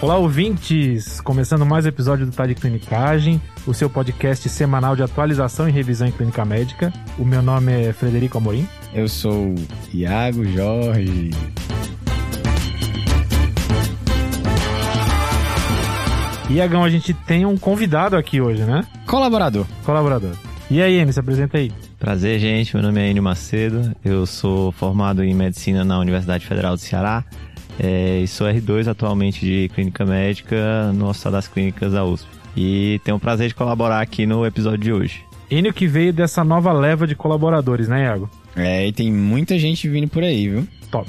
Olá, ouvintes! Começando mais um episódio do Tá de Clinicagem, o seu podcast semanal de atualização e revisão em clínica médica. O meu nome é Frederico Amorim. Eu sou Iago Jorge. Iagão, a gente tem um convidado aqui hoje, né? Colaborador. Colaborador. E aí, Enio, se apresenta aí. Prazer, gente. Meu nome é Enio Macedo. Eu sou formado em medicina na Universidade Federal do Ceará. É, e sou R2 atualmente de clínica médica no Hospital das Clínicas da USP. E tenho o prazer de colaborar aqui no episódio de hoje. Enio que veio dessa nova leva de colaboradores, né, Iago? É, e tem muita gente vindo por aí, viu? Top.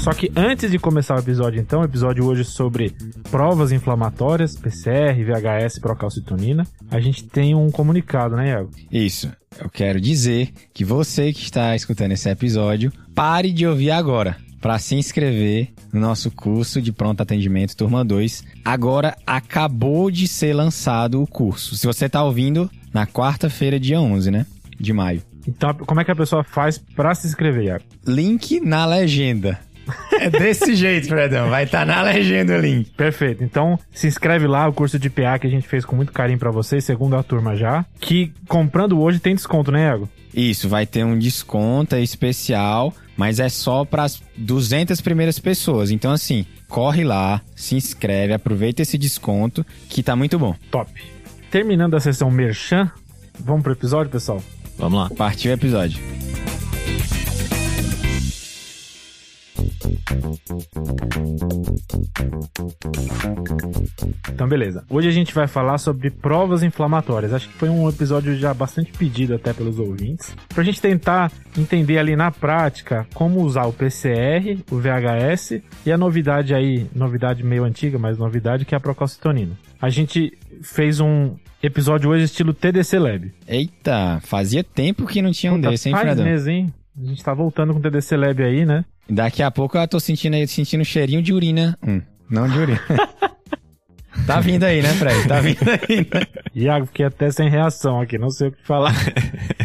Só que antes de começar o episódio, então, o episódio hoje sobre provas inflamatórias, PCR, VHS, procalcitonina, a gente tem um comunicado, né, Iago? Isso. Eu quero dizer que você que está escutando esse episódio, pare de ouvir agora para se inscrever no nosso curso de pronto atendimento turma 2. Agora acabou de ser lançado o curso. Se você está ouvindo na quarta-feira, dia 11, né, de maio. Então, como é que a pessoa faz para se inscrever, Iago? Link na legenda. É desse jeito, Fredão. Vai estar tá na legenda o link. Perfeito. Então, se inscreve lá, o curso de PA que a gente fez com muito carinho para vocês, segundo a turma já. Que comprando hoje tem desconto, né, Iago? Isso, vai ter um desconto especial, mas é só para as 200 primeiras pessoas. Então, assim, corre lá, se inscreve, aproveita esse desconto que tá muito bom. Top. Terminando a sessão Merchan, vamos pro episódio, pessoal? Vamos lá. Partiu o episódio. Então, beleza. Hoje a gente vai falar sobre provas inflamatórias. Acho que foi um episódio já bastante pedido até pelos ouvintes. Pra gente tentar entender ali na prática como usar o PCR, o VHS e a novidade aí, novidade meio antiga, mas novidade que é a procalcitonina. A gente fez um episódio hoje estilo TDC Lab. Eita, fazia tempo que não tinha um Puta, desse, hein, faz Fredão? mesmo, hein? A gente tá voltando com o TDC Lab aí, né? Daqui a pouco eu tô sentindo aí, sentindo cheirinho de urina. Hum, não de urina. tá vindo aí, né, Fred? Tá vindo aí, né? Iago, fiquei até sem reação aqui, não sei o que falar.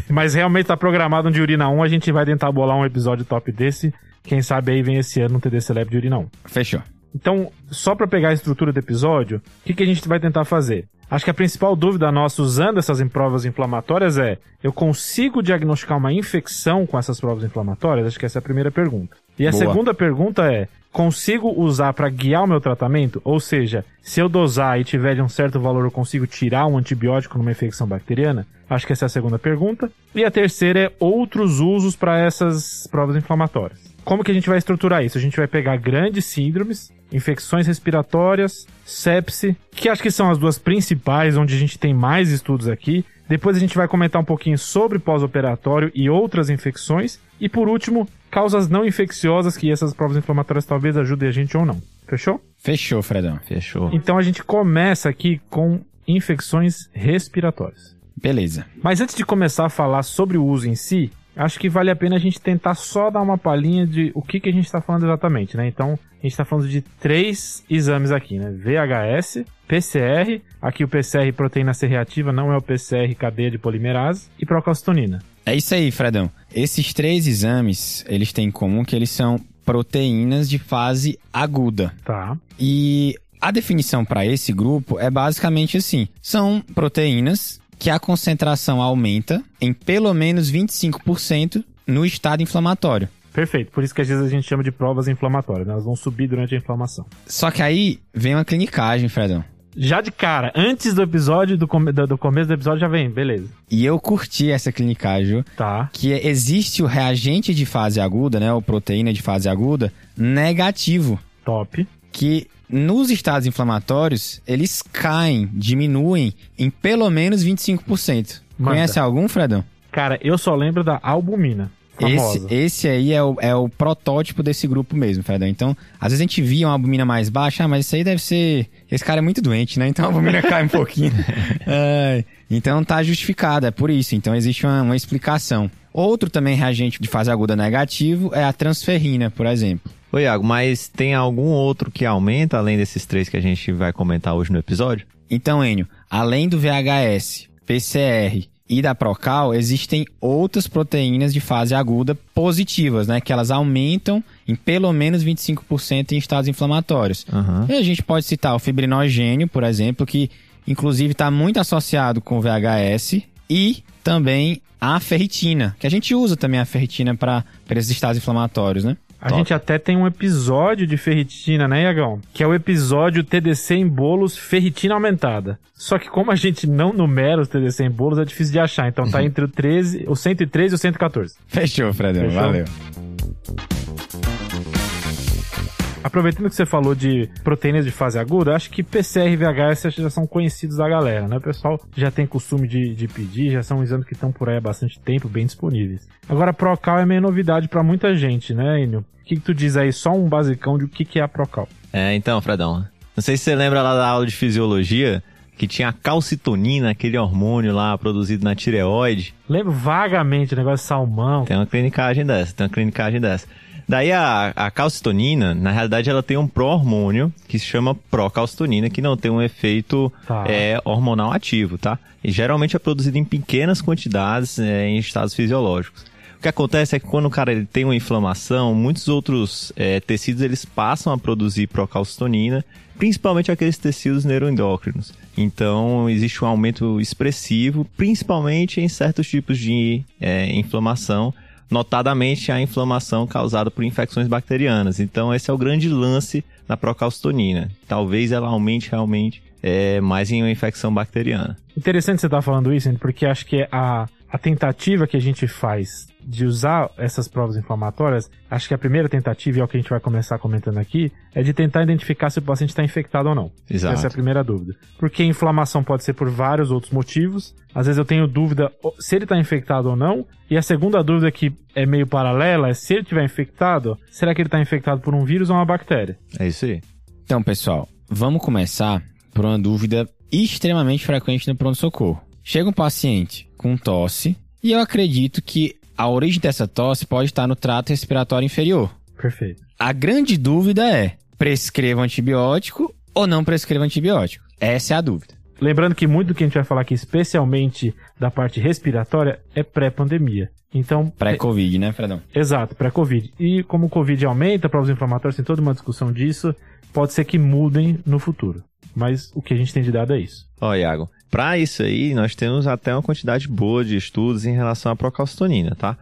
Mas realmente tá programado um de Urina 1, a gente vai tentar bolar um episódio top desse. Quem sabe aí vem esse ano um TDC Lab de Urina 1. Fechou. Então, só para pegar a estrutura do episódio, o que, que a gente vai tentar fazer? Acho que a principal dúvida nossa usando essas provas inflamatórias é: eu consigo diagnosticar uma infecção com essas provas inflamatórias? Acho que essa é a primeira pergunta. E a Boa. segunda pergunta é: consigo usar para guiar o meu tratamento? Ou seja, se eu dosar e tiver de um certo valor, eu consigo tirar um antibiótico numa infecção bacteriana? Acho que essa é a segunda pergunta. E a terceira é outros usos para essas provas inflamatórias. Como que a gente vai estruturar isso? A gente vai pegar grandes síndromes, infecções respiratórias, sepse, que acho que são as duas principais, onde a gente tem mais estudos aqui. Depois a gente vai comentar um pouquinho sobre pós-operatório e outras infecções. E por último, causas não infecciosas, que essas provas inflamatórias talvez ajudem a gente ou não. Fechou? Fechou, Fredão. Fechou. Então a gente começa aqui com infecções respiratórias. Beleza. Mas antes de começar a falar sobre o uso em si, acho que vale a pena a gente tentar só dar uma palhinha de o que, que a gente está falando exatamente, né? Então, a gente está falando de três exames aqui, né? VHS, PCR, aqui o PCR proteína C reativa não é o PCR cadeia de polimerase, e procalcitonina. É isso aí, Fredão. Esses três exames, eles têm em comum que eles são proteínas de fase aguda. Tá. E a definição para esse grupo é basicamente assim: são proteínas que a concentração aumenta em pelo menos 25% no estado inflamatório. Perfeito. Por isso que às vezes a gente chama de provas inflamatórias, né? Elas vão subir durante a inflamação. Só que aí vem uma clinicagem, Fredão. Já de cara, antes do episódio, do, come- do, do começo do episódio já vem, beleza. E eu curti essa clinicagem? Tá. que existe o reagente de fase aguda, né, ou proteína de fase aguda, negativo, Top. Que nos estados inflamatórios, eles caem, diminuem em pelo menos 25%. Manda. Conhece algum, Fredão? Cara, eu só lembro da albumina. Famosa. Esse, esse aí é o, é o protótipo desse grupo mesmo, Fredão. Então, às vezes a gente via uma albumina mais baixa, ah, mas isso aí deve ser... Esse cara é muito doente, né? Então a albumina cai um pouquinho. Ai, então tá justificado, é por isso. Então existe uma, uma explicação. Outro também reagente de fase aguda negativo é a transferrina, por exemplo. Ô, Iago, mas tem algum outro que aumenta, além desses três que a gente vai comentar hoje no episódio? Então, Enio, além do VHS, PCR e da Procal, existem outras proteínas de fase aguda positivas, né? Que elas aumentam em pelo menos 25% em estados inflamatórios. Aham. E a gente pode citar o fibrinogênio, por exemplo, que inclusive está muito associado com o VHS e também a ferritina, que a gente usa também a ferritina para esses estados inflamatórios, né? A Top. gente até tem um episódio de ferritina, né, Iagão? Que é o episódio TDC em bolos ferritina aumentada. Só que como a gente não numera os TDC em bolos, é difícil de achar. Então tá entre o 13, o 113 e o 114. Fechou, Fredão. Fechou? Valeu. Aproveitando que você falou de proteínas de fase aguda, acho que PCR e VHS já são conhecidos da galera, né? O pessoal já tem costume de, de pedir, já são exames que estão por aí há bastante tempo, bem disponíveis. Agora, Procal é meio novidade pra muita gente, né, Enio? O que, que tu diz aí? Só um basicão de o que, que é a Procal. É, então, Fredão. Não sei se você lembra lá da aula de fisiologia que tinha a calcitonina, aquele hormônio lá produzido na tireoide. Lembro vagamente o negócio de salmão. Tem uma clinicagem dessa, tem uma clinicagem dessa. Daí a, a calcitonina, na realidade, ela tem um pró-hormônio que se chama procalcitonina, que não tem um efeito Tá. é, hormonal ativo, tá? E geralmente é produzido em pequenas quantidades é, em estados fisiológicos. O que acontece é que quando o cara ele tem uma inflamação, muitos outros é, tecidos eles passam a produzir procalcitonina, principalmente aqueles tecidos neuroendócrinos. Então existe um aumento expressivo, principalmente em certos tipos de é, inflamação, notadamente a inflamação causada por infecções bacterianas. Então esse é o grande lance da procalcitonina. Talvez ela aumente realmente é, mais em uma infecção bacteriana. Interessante você estar falando isso, porque acho que a, a tentativa que a gente faz de usar essas provas inflamatórias, acho que a primeira tentativa, e é o que a gente vai começar comentando aqui, é de tentar identificar se o paciente está infectado ou não. Exato. Essa é a primeira dúvida. Porque a inflamação pode ser por vários outros motivos. Às vezes eu tenho dúvida se ele está infectado ou não. E a segunda dúvida que é meio paralela é se ele estiver infectado, será que ele está infectado por um vírus ou uma bactéria? É isso aí. Então, pessoal, vamos começar por uma dúvida extremamente frequente no pronto-socorro. Chega um paciente com tosse e eu acredito que a origem dessa tosse pode estar no trato respiratório inferior. Perfeito. A grande dúvida é: prescreva antibiótico ou não prescreva antibiótico? Essa é a dúvida. Lembrando que muito do que a gente vai falar aqui, especialmente da parte respiratória, é pré-pandemia. Então, Pré-Covid, né, Fredão? Exato, pré-Covid. E como o Covid aumenta, provas inflamatórias, tem toda uma discussão disso, pode ser que mudem no futuro. Mas o que a gente tem de dado é isso. Ó, Iago, para isso aí, nós temos até uma quantidade boa de estudos em relação à procalcitonina, tá?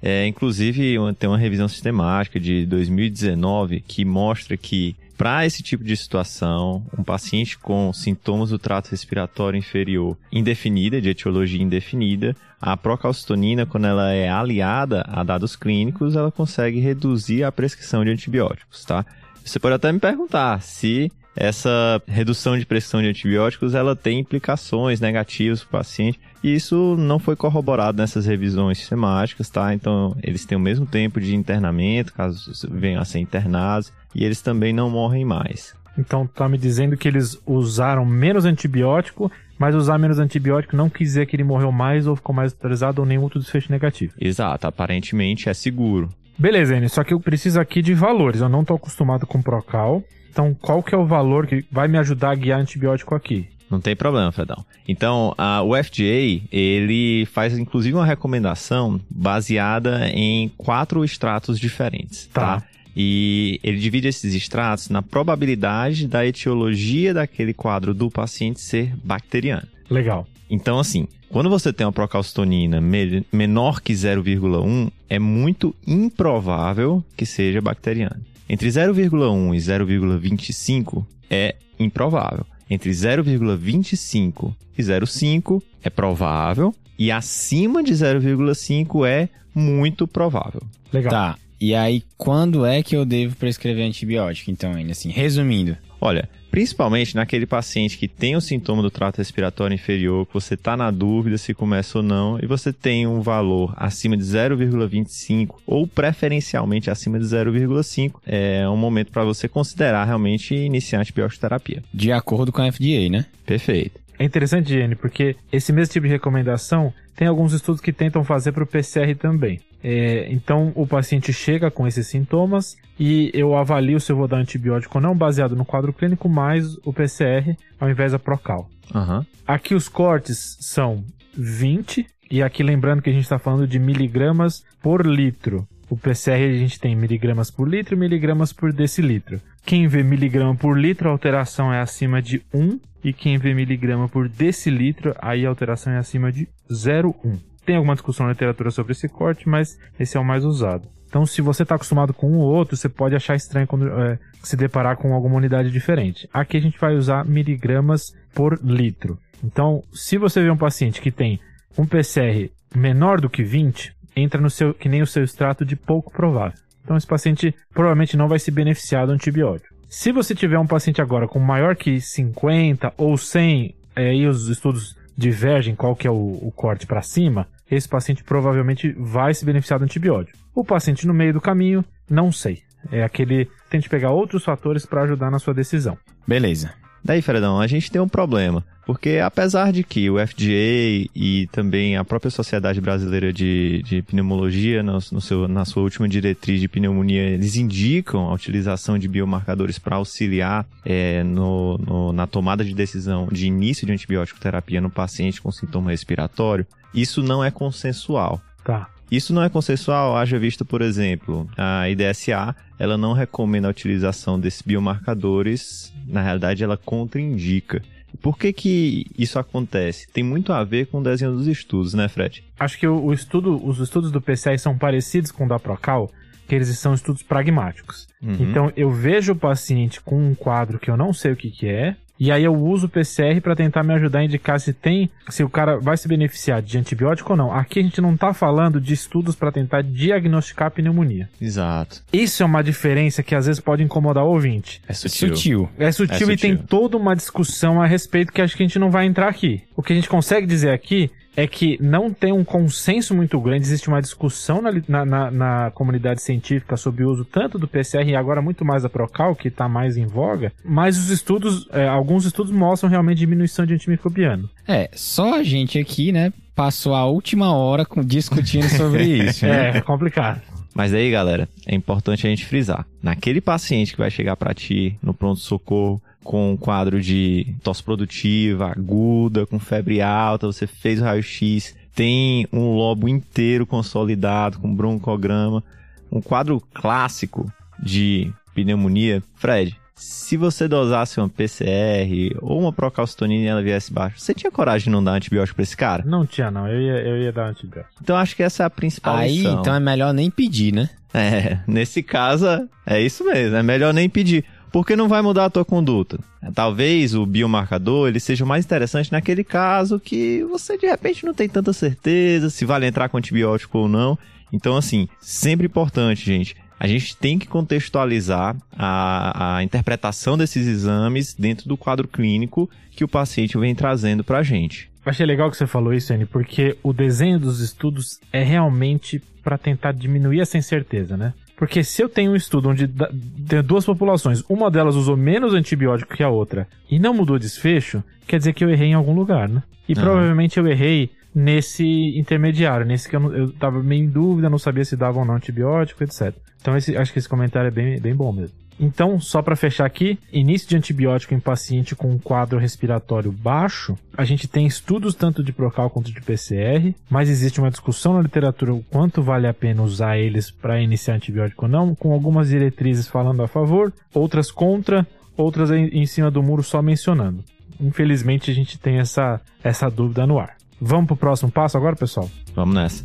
É, inclusive, tem uma revisão sistemática de 2019 que mostra que, para esse tipo de situação, um paciente com sintomas do trato respiratório inferior indefinida, de etiologia indefinida, a procalcitonina, quando ela é aliada a dados clínicos, ela consegue reduzir a prescrição de antibióticos, tá? Você pode até me perguntar se essa redução de prescrição de antibióticos ela tem implicações negativas para o paciente. E isso não foi corroborado nessas revisões sistemáticas, tá? Então, eles têm o mesmo tempo de internamento, caso venham a ser internados, e eles também não morrem mais. Então tá me dizendo que eles usaram menos antibiótico, mas usar menos antibiótico não quis dizer que ele morreu mais ou ficou mais hospitalizado ou nenhum outro desfecho negativo. Exato, aparentemente é seguro. Beleza, Enio, só que eu preciso aqui de valores. Eu não tô acostumado com Procal. Então, qual que é o valor que vai me ajudar a guiar antibiótico aqui? Não tem problema, Fredão. Então, a, o FDA, ele faz inclusive uma recomendação baseada em quatro extratos diferentes, Tá. tá? E ele divide esses extratos na probabilidade da etiologia daquele quadro do paciente ser bacteriano. Legal. Então, assim, quando você tem uma procalcitonina me- menor que 0,1, é muito improvável que seja bacteriano. Entre 0,1 e 0,25 é improvável. Entre 0,25 e 0,5 é provável. E acima de 0,5 é muito provável. Legal. Tá. E aí, quando é que eu devo prescrever antibiótico? Então, ainda assim, resumindo. Olha, principalmente naquele paciente que tem o sintoma do trato respiratório inferior, que você está na dúvida se começa ou não, e você tem um valor acima de 0,25 ou preferencialmente acima de 0,5, é um momento para você considerar realmente iniciar antibiótico terapia. De acordo com a FDA, né? Perfeito. É interessante, Jenny, porque esse mesmo tipo de recomendação tem alguns estudos que tentam fazer para o PCR também. É, então o paciente chega com esses sintomas e eu avalio se eu vou dar antibiótico ou não, baseado no quadro clínico mais o PCR, ao invés da Procal. Aham. Aqui os cortes são 20, e aqui lembrando que a gente está falando de miligramas por litro. O PCR a gente tem miligramas por litro e miligramas por decilitro. Quem vê miligrama por litro, a alteração é acima de 1. E quem vê miligrama por decilitro, aí a alteração é acima de 0,1. Tem alguma discussão na literatura sobre esse corte, mas esse é o mais usado. Então, se você está acostumado com um ou outro, você pode achar estranho quando é, se deparar com alguma unidade diferente. Aqui a gente vai usar miligramas por litro. Então, se você vê um paciente que tem um PCR menor do que 20, entra no seu, que nem o seu extrato de pouco provável. Então, esse paciente provavelmente não vai se beneficiar do antibiótico. Se você tiver um paciente agora com maior que 50 ou 100, é, aí os estudos divergem qual que é o, o corte para cima, esse paciente provavelmente vai se beneficiar do antibiótico. O paciente no meio do caminho, não sei. É aquele. Tente pegar outros fatores para ajudar na sua decisão. Beleza. Daí, Fredão, a gente tem um problema. Porque apesar de que o FDA e também a própria Sociedade Brasileira de, de Pneumologia, no, no seu, na sua última diretriz de pneumonia, eles indicam a utilização de biomarcadores para auxiliar é, no, no, na tomada de decisão de início de antibiótico terapia no paciente com sintoma respiratório, isso não é consensual. Tá. Isso não é consensual, haja visto, por exemplo, a IDSA, ela não recomenda a utilização desses biomarcadores, na realidade ela contraindica. Por que que isso acontece? Tem muito a ver com o desenho dos estudos, né, Fred? Acho que o, estudo, os estudos do PCI são parecidos com o da Procal, que eles são estudos pragmáticos. Uhum. Então eu vejo o paciente com um quadro que eu não sei o que, que é, e aí eu uso o PCR para tentar me ajudar a indicar se tem, se o cara vai se beneficiar de antibiótico ou não. Aqui a gente não tá falando de estudos para tentar diagnosticar a pneumonia. Exato. Isso é uma diferença que às vezes pode incomodar o ouvinte. É sutil. Sutil. É sutil, É e tem sutil. toda uma discussão a respeito que acho que a gente não vai entrar aqui. O que a gente consegue dizer aqui é que não tem um consenso muito grande, existe uma discussão na, na, na- na comunidade científica sobre o uso tanto do PCR e agora muito mais da Procal, que está mais em voga, mas os estudos, é, alguns estudos mostram realmente diminuição de antimicrobiano. É, só a gente aqui, né, passou a última hora com- discutindo sobre isso. né? É, complicado. Mas aí, galera, é importante a gente frisar. Naquele paciente que vai chegar para ti no pronto-socorro com um quadro de tosse produtiva, aguda, com febre alta, você fez o raio-x, tem um lobo inteiro consolidado com broncograma, um quadro clássico de pneumonia. Fred, se você dosasse uma PCR ou uma procalcitonina e ela viesse baixa, você tinha coragem de não dar antibiótico para esse cara? Não tinha não, eu ia, eu ia dar antibiótico. Então acho que essa é a principal Aí, lição. então é melhor nem pedir, né? É, nesse caso, é isso mesmo. É melhor nem pedir. Porque não vai mudar a tua conduta. Talvez o biomarcador ele seja mais interessante naquele caso que você de repente não tem tanta certeza se vale entrar com antibiótico ou não. Então, assim, sempre importante, gente. A gente tem que contextualizar a, a interpretação desses exames dentro do quadro clínico que o paciente vem trazendo pra gente. Eu achei legal que você falou isso, Anny, porque o desenho dos estudos é realmente para tentar diminuir essa incerteza, né? Porque se eu tenho um estudo onde tem duas populações, uma delas usou menos antibiótico que a outra e não mudou desfecho, quer dizer que eu errei em algum lugar, né? E Aham. provavelmente eu errei nesse intermediário, nesse que eu, eu tava meio em dúvida, não sabia se dava ou não antibiótico, etc. Então esse- acho que esse comentário é bem, bem bom mesmo. Então, só para fechar aqui, início de antibiótico em paciente com um quadro respiratório baixo, a gente tem estudos tanto de Procal quanto de PCR, mas existe uma discussão na literatura o quanto vale a pena usar eles para iniciar antibiótico ou não, com algumas diretrizes falando a favor, outras contra, outras em, cima do muro só mencionando. Infelizmente a gente tem essa, essa dúvida no ar. Vamos pro próximo passo agora, pessoal? Vamos nessa.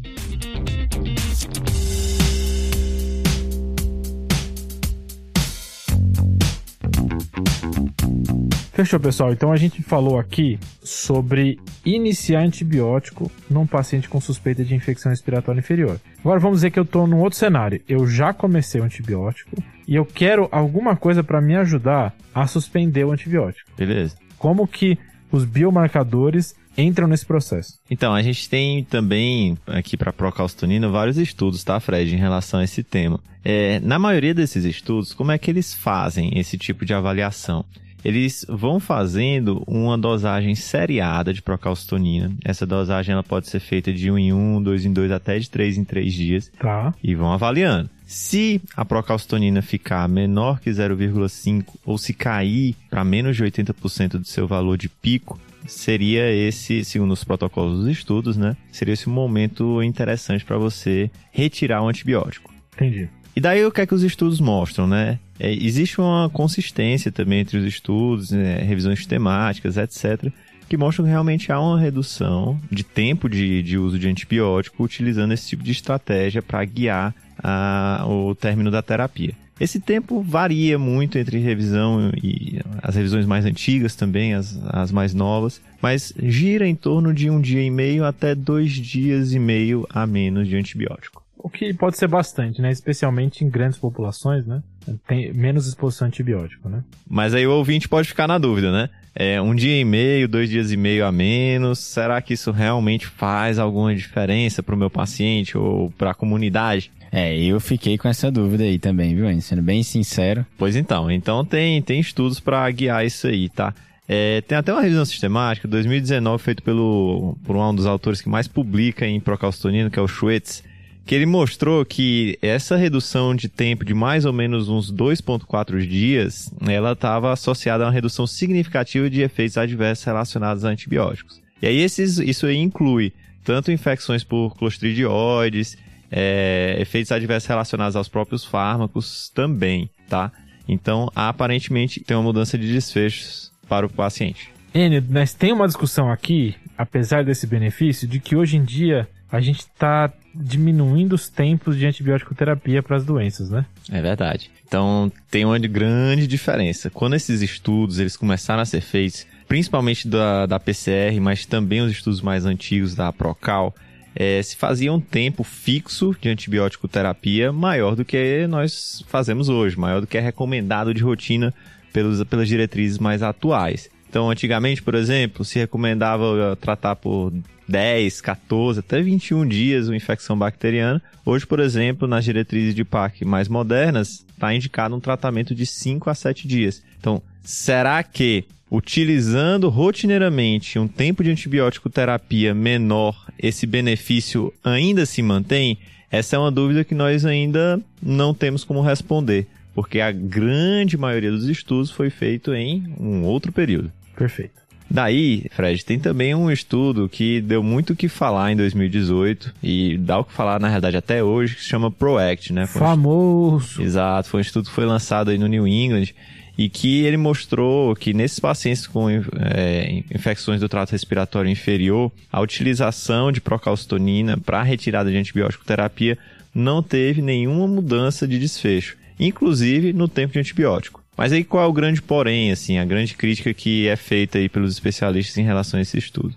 Fechou, pessoal. Então a gente falou aqui sobre iniciar antibiótico num paciente com suspeita de infecção respiratória inferior. Agora vamos dizer que eu estou num outro cenário. Eu já comecei o antibiótico e eu quero alguma coisa para me ajudar a suspender o antibiótico. Beleza. Como que os biomarcadores entram nesse processo? Então, a gente tem também aqui para procalcitonina vários estudos, tá, Fred, em relação a esse tema. É, na maioria desses estudos, como é que eles fazem esse tipo de avaliação? Eles vão fazendo uma dosagem seriada de procalcitonina. Essa dosagem ela pode ser feita de 1 em 1, 2 em 2, até de 3 em 3 dias. Tá. E vão avaliando. Se a procalcitonina ficar menor que 0,5 ou se cair para menos de 80% do seu valor de pico, seria esse, segundo os protocolos dos estudos, né? Seria esse um momento interessante para você retirar o antibiótico. Entendi. E daí o que é que os estudos mostram, né? É, existe uma consistência também entre os estudos, né, revisões sistemáticas, etc., que mostram que realmente há uma redução de tempo de, de uso de antibiótico utilizando esse tipo de estratégia para guiar a, o término da terapia. Esse tempo varia muito entre revisão e as revisões mais antigas também, as, as mais novas, mas gira em torno de um dia e meio até dois dias e meio a menos de antibiótico. Que pode ser bastante, né? Especialmente em grandes populações, né? Tem menos exposição a antibiótico, né? Mas aí o ouvinte pode ficar na dúvida, né? É um dia e meio, dois dias e meio a menos. Será que isso realmente faz alguma diferença para o meu paciente ou para a comunidade? É, eu fiquei com essa dúvida aí também, viu, Sendo bem sincero. Pois então, então tem, tem estudos para guiar isso aí, tá? É, tem até uma revisão sistemática, 2019, feito pelo, por um dos autores que mais publica em procalcitonina, que é o Schwetz, que ele mostrou que essa redução de tempo de mais ou menos uns 2,4 dias, ela estava associada a uma redução significativa de efeitos adversos relacionados a antibióticos. E aí esses, isso aí inclui tanto infecções por clostridioides, é, efeitos adversos relacionados aos próprios fármacos também, tá? Então, aparentemente, tem uma mudança de desfechos para o paciente. Enio, mas tem uma discussão aqui, apesar desse benefício, de que hoje em dia a gente está diminuindo os tempos de antibiótico terapia para as doenças, né? É verdade. Então tem uma grande diferença. Quando esses estudos eles começaram a ser feitos, principalmente da, da PCR, mas também os estudos mais antigos da Procal, é, se fazia um tempo fixo de antibiótico terapia maior do que nós fazemos hoje, maior do que é recomendado de rotina pelos, pelas diretrizes mais atuais. Então, antigamente, por exemplo, se recomendava tratar por 10, 14, até 21 dias uma infecção bacteriana. Hoje, por exemplo, nas diretrizes de PAC mais modernas, está indicado um tratamento de 5 a 7 dias. Então, será que utilizando rotineiramente um tempo de antibiótico terapia menor, esse benefício ainda se mantém? Essa é uma dúvida que nós ainda não temos como responder, porque a grande maioria dos estudos foi feito em um outro período. Perfeito. Daí, Fred, tem também um estudo que deu muito o que falar em 2018 e dá o que falar, na realidade, até hoje, que se chama PROACT, né? Foi Famoso! Um Exato, foi um estudo que foi lançado aí no New England e que ele mostrou que nesses pacientes com é, infecções do trato respiratório inferior, a utilização de procalcitonina para retirada de antibiótico terapia não teve nenhuma mudança de desfecho, inclusive no tempo de antibiótico. Mas aí qual é o grande porém, assim, a grande crítica que é feita aí pelos especialistas em relação a esse estudo?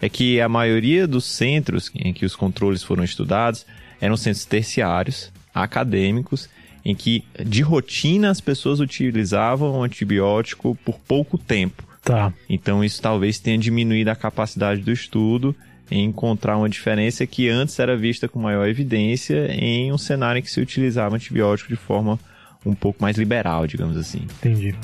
É que a maioria dos centros em que os controles foram estudados eram centros terciários, acadêmicos, em que de rotina as pessoas utilizavam o antibiótico por pouco tempo. Tá. Então isso talvez tenha diminuído a capacidade do estudo em encontrar uma diferença que antes era vista com maior evidência em um cenário em que se utilizava antibiótico de forma um pouco mais liberal, digamos assim. Entendi.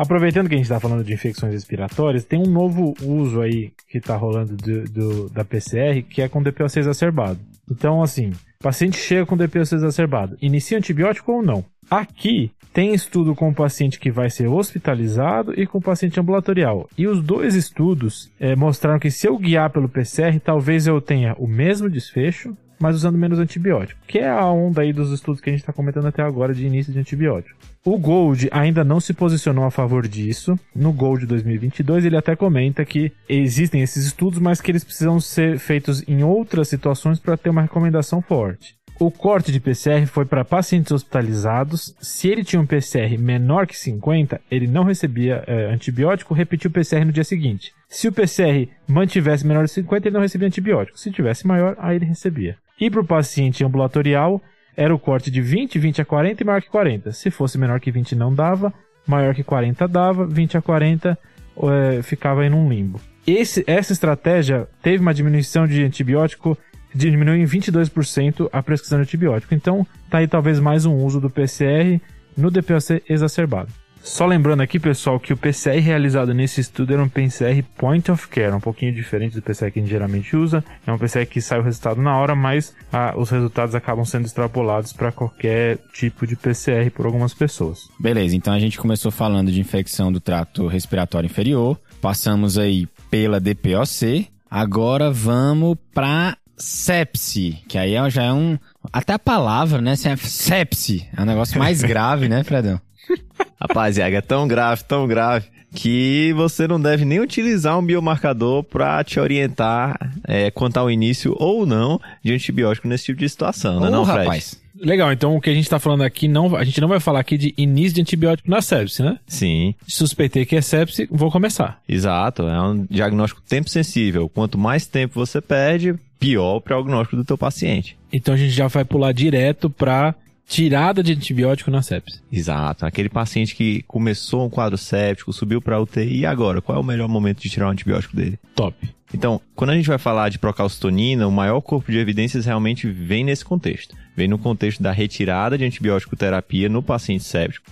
Aproveitando que a gente está falando de infecções respiratórias, tem um novo uso aí que está rolando do, do, da PCR, que é com DPOC exacerbado. Então, assim, paciente chega com DPOC exacerbado, inicia antibiótico ou não? Aqui tem estudo com o paciente que vai ser hospitalizado e com o paciente ambulatorial. E os dois estudos é, mostraram que se eu guiar pelo PCR, talvez eu tenha o mesmo desfecho, mas usando menos antibiótico. Que é a onda aí dos estudos que a gente está comentando até agora de início de antibiótico. O Gold ainda não se posicionou a favor disso. No Gold 2022, ele até comenta que existem esses estudos, mas que eles precisam ser feitos em outras situações para ter uma recomendação forte. O corte de PCR foi para pacientes hospitalizados. Se ele tinha um PCR menor que 50, ele não recebia é, antibiótico, repetiu o PCR no dia seguinte. Se o PCR mantivesse menor de 50, ele não recebia antibiótico. Se tivesse maior, aí ele recebia. E para o paciente ambulatorial, era o corte de 20, 20 a 40 e maior que 40. Se fosse menor que 20, não dava. Maior que 40 dava. 20 a 40 é, ficava em um limbo. Esse, essa estratégia teve uma diminuição de antibiótico diminuiu em 22% a prescrição de antibiótico. Então, tá aí talvez mais um uso do PCR no DPOC exacerbado. Só lembrando aqui, pessoal, que o PCR realizado nesse estudo era um PCR point of care, um pouquinho diferente do PCR que a gente geralmente usa. É um PCR que sai o resultado na hora, mas ah, os resultados acabam sendo extrapolados para qualquer tipo de PCR por algumas pessoas. Beleza, então a gente começou falando de infecção do trato respiratório inferior, passamos aí pela DPOC, agora vamos para sepse, que aí já é um. Até a palavra, né? Sepse. É um negócio mais grave, né, Fredão? Rapaziada, é tão grave, tão grave, que você não deve nem utilizar um biomarcador para te orientar é, quanto ao início ou não de antibiótico nesse tipo de situação, oh, né, não, Fred? rapaz? Legal, então o que a gente tá falando aqui, não, a gente não vai falar aqui de início de antibiótico na sepse, né? Sim. Suspeitei que é sepse, vou começar. Exato, é um diagnóstico tempo sensível. Quanto mais tempo você perde, pior o prognóstico do teu paciente. Então a gente já vai pular direto para tirada de antibiótico na sepse. Exato. Aquele paciente que começou um quadro séptico, subiu para UTI, e agora? Qual é o melhor momento de tirar o antibiótico dele? Top. Então, quando a gente vai falar de procalcitonina, o maior corpo de evidências realmente vem nesse contexto. Vem no contexto da retirada de antibiótico terapia no paciente séptico.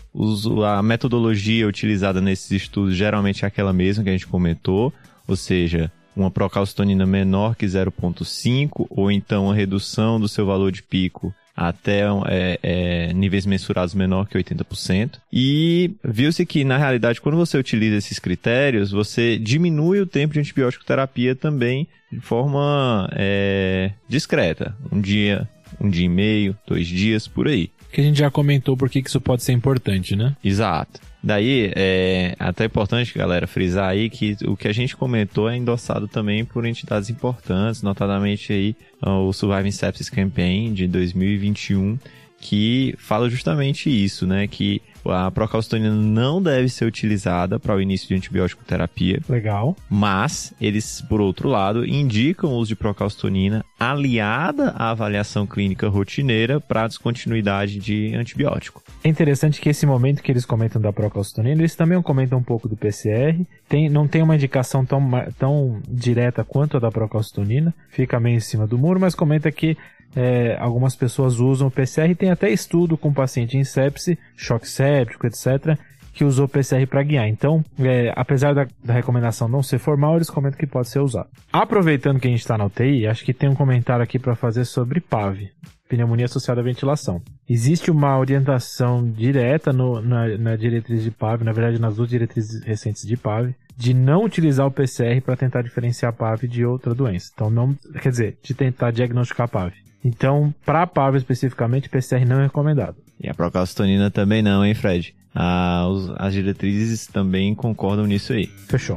A metodologia utilizada nesses estudos geralmente é aquela mesma que a gente comentou, ou seja, uma procalcitonina menor que 0,5 ou então a redução do seu valor de pico até é, é, níveis mensurados menor que 80%. E viu-se que, na realidade, quando você utiliza esses critérios, você diminui o tempo de antibiótico terapia também de forma é, discreta. Um dia, um dia e meio, dois dias, por aí. Que a gente já comentou por que isso pode ser importante, né? Exato. Daí, é até importante, galera, frisar aí que o que a gente comentou é endossado também por entidades importantes, notadamente aí o Surviving Sepsis Campaign de 2021, que fala justamente isso, né? Que a procalcitonina não deve ser utilizada para o início de antibiótico terapia. Legal. Mas eles, por outro lado, indicam o uso de procalcitonina aliada à avaliação clínica rotineira para a descontinuidade de antibiótico. É interessante que esse momento que eles comentam da procalcitonina, eles também comentam um pouco do PCR. Tem, não tem uma indicação tão, tão direta quanto a da procalcitonina, fica meio em cima do muro, mas comenta que é, algumas pessoas usam o PCR e tem até estudo com paciente em sepse, choque séptico, etc., que usou o PCR para guiar. Então, é, apesar da, da, recomendação não ser formal, eles comentam que pode ser usado. Aproveitando que a gente está na UTI, acho que tem um comentário aqui para fazer sobre PAV, pneumonia associada à ventilação. Existe uma orientação direta no, na, na diretriz de PAV, na verdade nas duas diretrizes recentes de PAV, de não utilizar o PCR para tentar diferenciar a PAV de outra doença. Então, não, quer dizer, de tentar diagnosticar a PAV. Então, para a PAV especificamente, PCR não é recomendado. E a procalcitonina também não, hein, Fred? Ah, os, as diretrizes também concordam nisso aí. Fechou.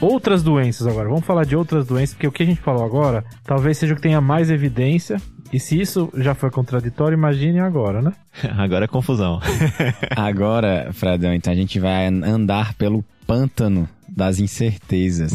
Outras doenças agora. Vamos falar de outras doenças, porque o que a gente falou agora talvez seja o que tenha mais evidência. E se isso já foi contraditório, imagine agora, né? agora é confusão. agora, Fredão, então a gente vai andar pelo pântano das incertezas.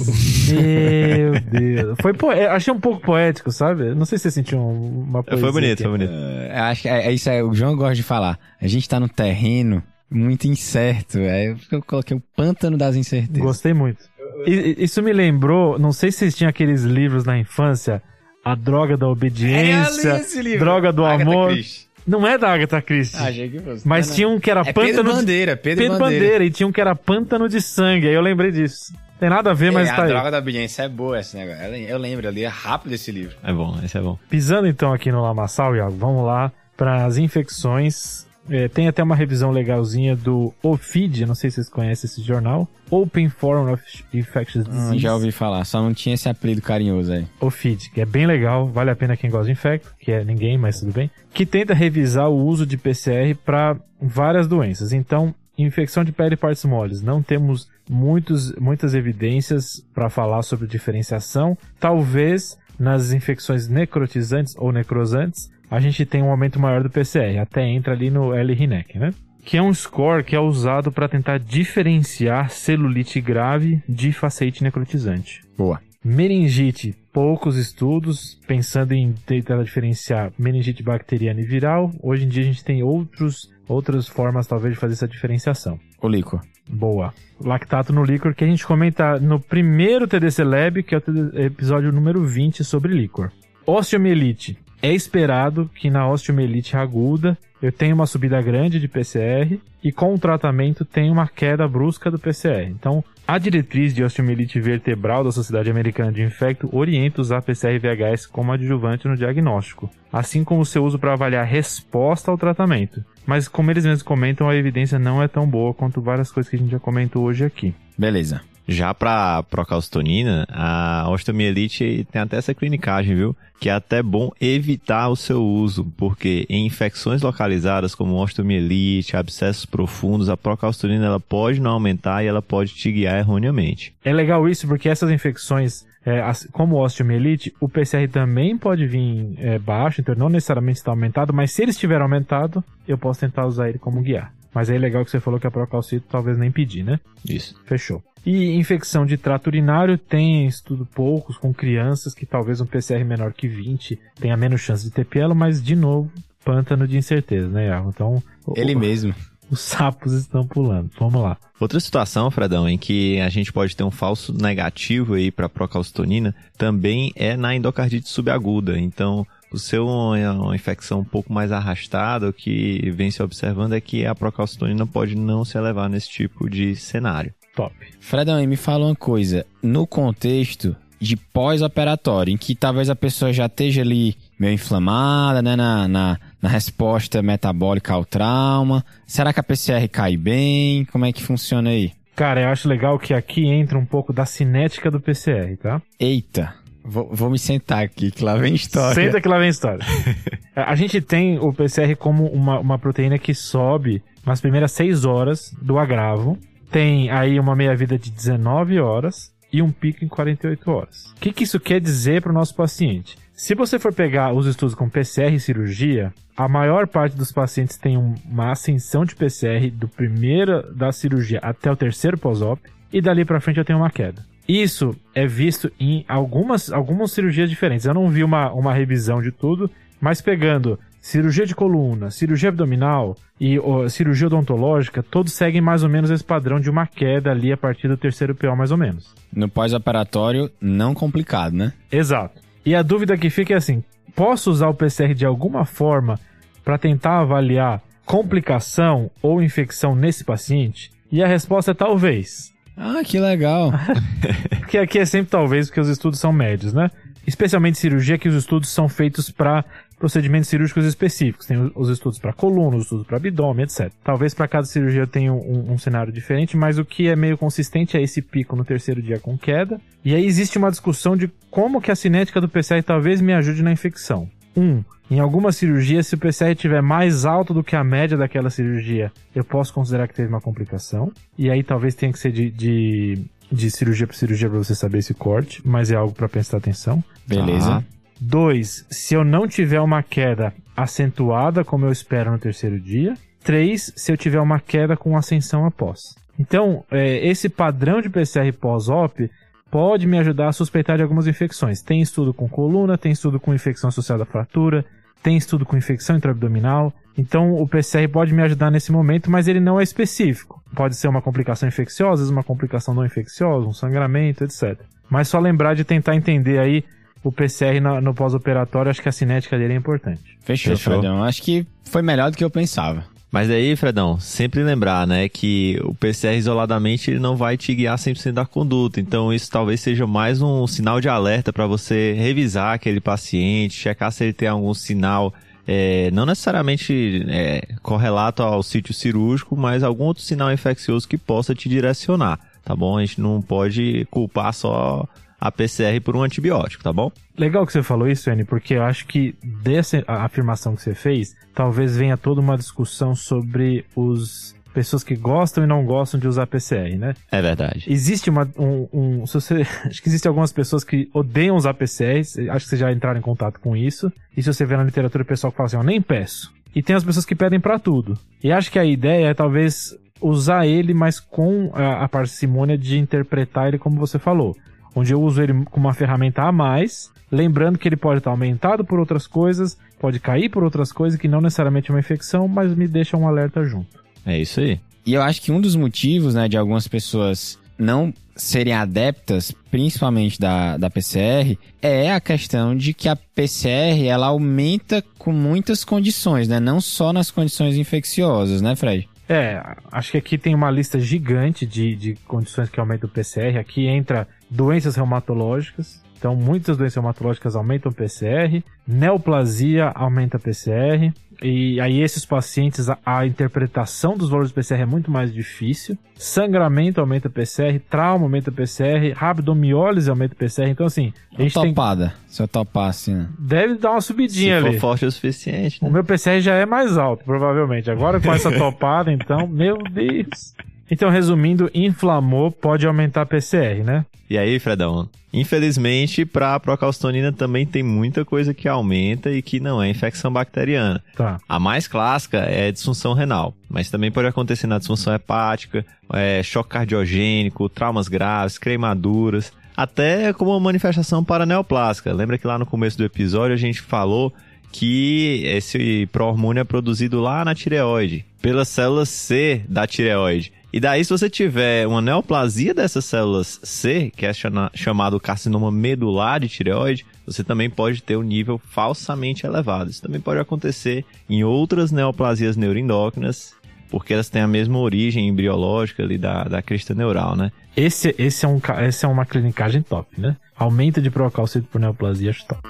Meu Deus. Foi po... Achei um pouco poético, sabe? Não sei se você sentiu uma poesia. Foi bonito, aqui. foi bonito. Uh, acho que é, é, isso aí, o João gosta de falar. A gente tá no terreno muito incerto. É eu coloquei o pântano das incertezas. Gostei muito. Isso me lembrou, não sei se vocês tinham aqueles livros na infância, A Droga da Obediência, é, Droga do Agatha Amor. Christ. Não é da Agatha Christie. Ah, achei que fosse. Mas tinha um que era é pântano. Pedro Bandeira, de... Pedro, Pedro Bandeira. Bandeira. E tinha um que era pântano de sangue. Aí eu lembrei disso. Tem nada a ver, mas é, tá a aí. A droga da obediência é boa esse negócio. Eu lembro, eu li rápido esse livro. É bom, esse é bom. Pisando então aqui no Lamaçal, Iago, vamos lá para as infecções é, tem até uma revisão legalzinha do OFID, não sei se vocês conhecem esse jornal. Open Forum of Infectious hum, Disease. Hum, já ouvi falar, só não tinha esse apelido carinhoso aí. OFID, que é bem legal, vale a pena quem gosta de infecto, que é ninguém, mas tudo bem. Que tenta revisar o uso de PCR para várias doenças. Então, infecção de pele e partes moles, não temos muitos, muitas evidências para falar sobre diferenciação. Talvez nas infecções necrotizantes ou necrosantes, a gente tem um aumento maior do PCR, até entra ali no L-RINEC, né? Que é um score que é usado para tentar diferenciar celulite grave de faceite necrotizante. Boa. Meningite, poucos estudos pensando em tentar diferenciar meningite bacteriana e viral. Hoje em dia a gente tem outros, outras formas talvez de fazer essa diferenciação. O líquor. Boa. Lactato no líquor que a gente comenta no primeiro TDC Lab, que é o episódio número 20 sobre líquor. Osteomielite. É esperado que na osteomielite aguda eu tenha uma subida grande de PCR e com o tratamento tem uma queda brusca do PCR. Então, a diretriz de osteomielite vertebral da Sociedade Americana de Infecto orienta usar PCR-VHS como adjuvante no diagnóstico, assim como o seu uso para avaliar resposta ao tratamento. Mas como eles mesmos comentam, a evidência não é tão boa quanto várias coisas que a gente já comentou hoje aqui. Beleza. Já para procalcitonina, a osteomielite tem até essa clinicagem, viu? Que é até bom evitar o seu uso, porque em infecções localizadas como osteomielite, abscessos profundos, a procalcitonina ela pode não aumentar e ela pode te guiar erroneamente. É legal isso porque essas infecções, é, como osteomielite, o PCR também pode vir é, baixo, então não necessariamente está aumentado, mas se ele estiver aumentado, eu posso tentar usar ele como guiar. Mas é legal que você falou que a procalcito talvez nem pedir, né? Isso. Fechou. E infecção de trato urinário tem estudo poucos com crianças que talvez um PCR menor que 20 tenha menos chance de ter pielo, mas de novo, pântano de incerteza, né, Iago? Então. Ele o, mesmo. Os sapos estão pulando. Vamos lá. Outra situação, Fredão, em que a gente pode ter um falso negativo aí para procalcitonina também é na endocardite subaguda. Então, o seu uma infecção um pouco mais arrastada, o que vem se observando é que a procalcitonina pode não se elevar nesse tipo de cenário. Top. Fredão, me fala uma coisa. No contexto de pós-operatório, em que talvez a pessoa já esteja ali meio inflamada, né, na, na, na, resposta metabólica ao trauma, será que a PCR cai bem? Como é que funciona aí? Cara, eu acho legal que aqui entra um pouco da cinética do PCR, tá? Eita. Vou, vou, me sentar aqui, que lá vem história. Senta que lá vem história. a gente tem o PCR como uma, uma proteína que sobe nas primeiras 6 horas do agravo tem aí uma meia-vida de 19 horas e um pico em 48 horas. O que, que isso quer dizer para o nosso paciente? Se você for pegar os estudos com PCR e cirurgia, a maior parte dos pacientes tem uma ascensão de PCR do primeiro da cirurgia até o terceiro pós-op e dali para frente eu tenho uma queda. Isso é visto em algumas, algumas cirurgias diferentes. Eu não vi uma, uma revisão de tudo, mas pegando cirurgia de coluna, cirurgia abdominal e ó, cirurgia odontológica, todos seguem mais ou menos esse padrão de uma queda ali a partir do terceiro PO, mais ou menos. No pós-operatório, não complicado, né? Exato. E a dúvida que fica é assim: posso usar o PCR de alguma forma para tentar avaliar complicação ou infecção nesse paciente? E a resposta é talvez. Ah, que legal. porque aqui é sempre talvez, porque os estudos são médios, né? Especialmente cirurgia, que os estudos são feitos para procedimentos cirúrgicos específicos. Tem os estudos para coluna, os estudos para abdômen, etc. Talvez para cada cirurgia tenha um, um, cenário diferente, mas o que é meio consistente é esse pico no terceiro dia com queda. E aí existe uma discussão de como que a cinética do PCR talvez me ajude na infecção. Um, em alguma cirurgia, se o PCR estiver mais alto do que a média daquela cirurgia, eu posso considerar que teve uma complicação. E aí talvez tenha que ser de, de, de cirurgia para cirurgia para você saber esse corte, mas é algo para prestar atenção. Beleza. Ah. Dois, se eu não tiver uma queda acentuada, como eu espero no terceiro dia. Três, se eu tiver uma queda com ascensão após. Então, é, esse padrão de PCR pós-op pode me ajudar a suspeitar de algumas infecções. Tem estudo com coluna, tem estudo com infecção associada à fratura, tem estudo com infecção intraabdominal. Então, o PCR pode me ajudar nesse momento, mas ele não é específico. Pode ser uma complicação infecciosa, uma complicação não infecciosa, um sangramento, etc. Mas só lembrar de tentar entender aí o PCR no, no pós-operatório, acho que a cinética dele é importante. Fechou, Fechou, Fredão. Acho que foi melhor do que eu pensava. Mas daí, Fredão, sempre lembrar, né, que o PCR isoladamente ele não vai te guiar 100% da conduta. Então, isso talvez seja mais um sinal de alerta para você revisar aquele paciente, checar se ele tem algum sinal, é, não necessariamente é, correlato ao sítio cirúrgico, mas algum outro sinal infeccioso que possa te direcionar, tá bom? A gente não pode culpar só a PCR por um antibiótico, tá bom? Legal que você falou isso, Anne, porque eu acho que dessa afirmação que você fez, talvez venha toda uma discussão sobre os pessoas que gostam e não gostam de usar PCR, né? É verdade. Existe uma um, um você, acho que existem algumas pessoas que odeiam usar PCRs, acho que vocês já entraram em contato com isso. E se você vê na literatura o pessoal que fala assim, ó, nem peço. E tem as pessoas que pedem para tudo. E acho que a ideia é talvez usar ele, mas com a, a parcimônia de interpretar ele como você falou onde eu uso ele como uma ferramenta a mais, lembrando que ele pode estar aumentado por outras coisas, pode cair por outras coisas, que não necessariamente é uma infecção, mas me deixa um alerta junto. É isso aí. E eu acho que um dos motivos, né, de algumas pessoas não serem adeptas, principalmente da, da PCR, é a questão de que a PCR ela aumenta com muitas condições, né? Não só nas condições infecciosas, né, Fred? É, acho que aqui tem uma lista gigante de, de condições que aumentam o PCR. Aqui entra doenças reumatológicas. Então, muitas doenças reumatológicas aumentam o PCR. Neoplasia aumenta o PCR. E aí, esses pacientes, a, a, interpretação dos valores do PCR é muito mais difícil. Sangramento aumenta o PCR, trauma aumenta o PCR, rabdomiólise aumenta o PCR. Então, assim, a gente topada, tem... se eu topar assim, né? Deve dar uma subidinha se ali. Se for forte o suficiente, né? O meu PCR já é mais alto, provavelmente. Agora, com essa topada, então, meu Deus. Então, resumindo, inflamou pode aumentar a PCR, né? E aí, Fredão? Infelizmente, para a procalcitonina também tem muita coisa que aumenta e que não é infecção bacteriana. Tá. A mais clássica é a disfunção renal, mas também pode acontecer na disfunção hepática, é, choque cardiogênico, traumas graves, queimaduras, até como uma manifestação paraneoplásica. Lembra que lá no começo do episódio a gente falou que esse pró-hormônio é produzido lá na tireoide, pelas células C da tireoide. E daí, se você tiver uma neoplasia dessas células C, que é chamado carcinoma medular de tireoide, você também pode ter um nível falsamente elevado. Isso também pode acontecer em outras neoplasias neuroendócrinas, porque elas têm a mesma origem embriológica ali da, da crista neural, né? Esse, esse, é um, esse é uma clinicagem top, né? Aumento de procalcito por neoplasia, acho top.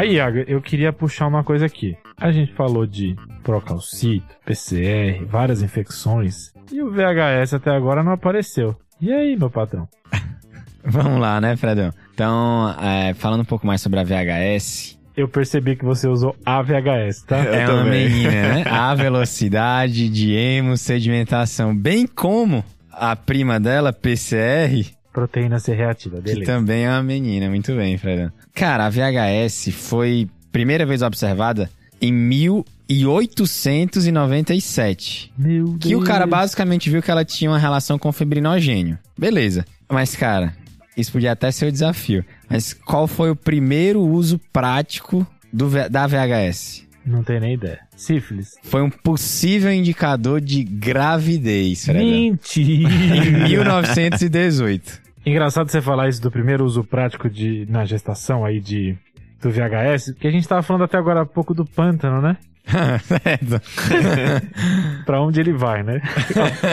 Aí, Iago, eu queria puxar uma coisa aqui. A gente falou de procalcito, PCR, várias infecções, e o VHS até agora não apareceu. E aí, meu patrão? Vamos lá, né, Fredão? Então, é, falando um pouco mais sobre a VHS. Eu percebi que você usou a VHS, tá? é uma menina, né? A velocidade de hemossedimentação, bem como a prima dela, PCR, proteína C reativa, beleza. Que também é uma menina, muito bem, Fredão. Cara, a VHS foi primeira vez observada em 1897. Meu Deus. Que o cara basicamente viu que ela tinha uma relação com fibrinogênio. Beleza. Mas, cara, isso podia até ser o desafio. Mas qual foi o primeiro uso prático do, da VHS? Não tenho nem ideia. Sífilis. Foi um possível indicador de gravidez, Fredão. Mentira! Em 1918. Engraçado você falar isso do primeiro uso prático de, na gestação aí de, do VHS, porque a gente tava falando até agora há pouco do pântano, né? pra onde ele vai, né?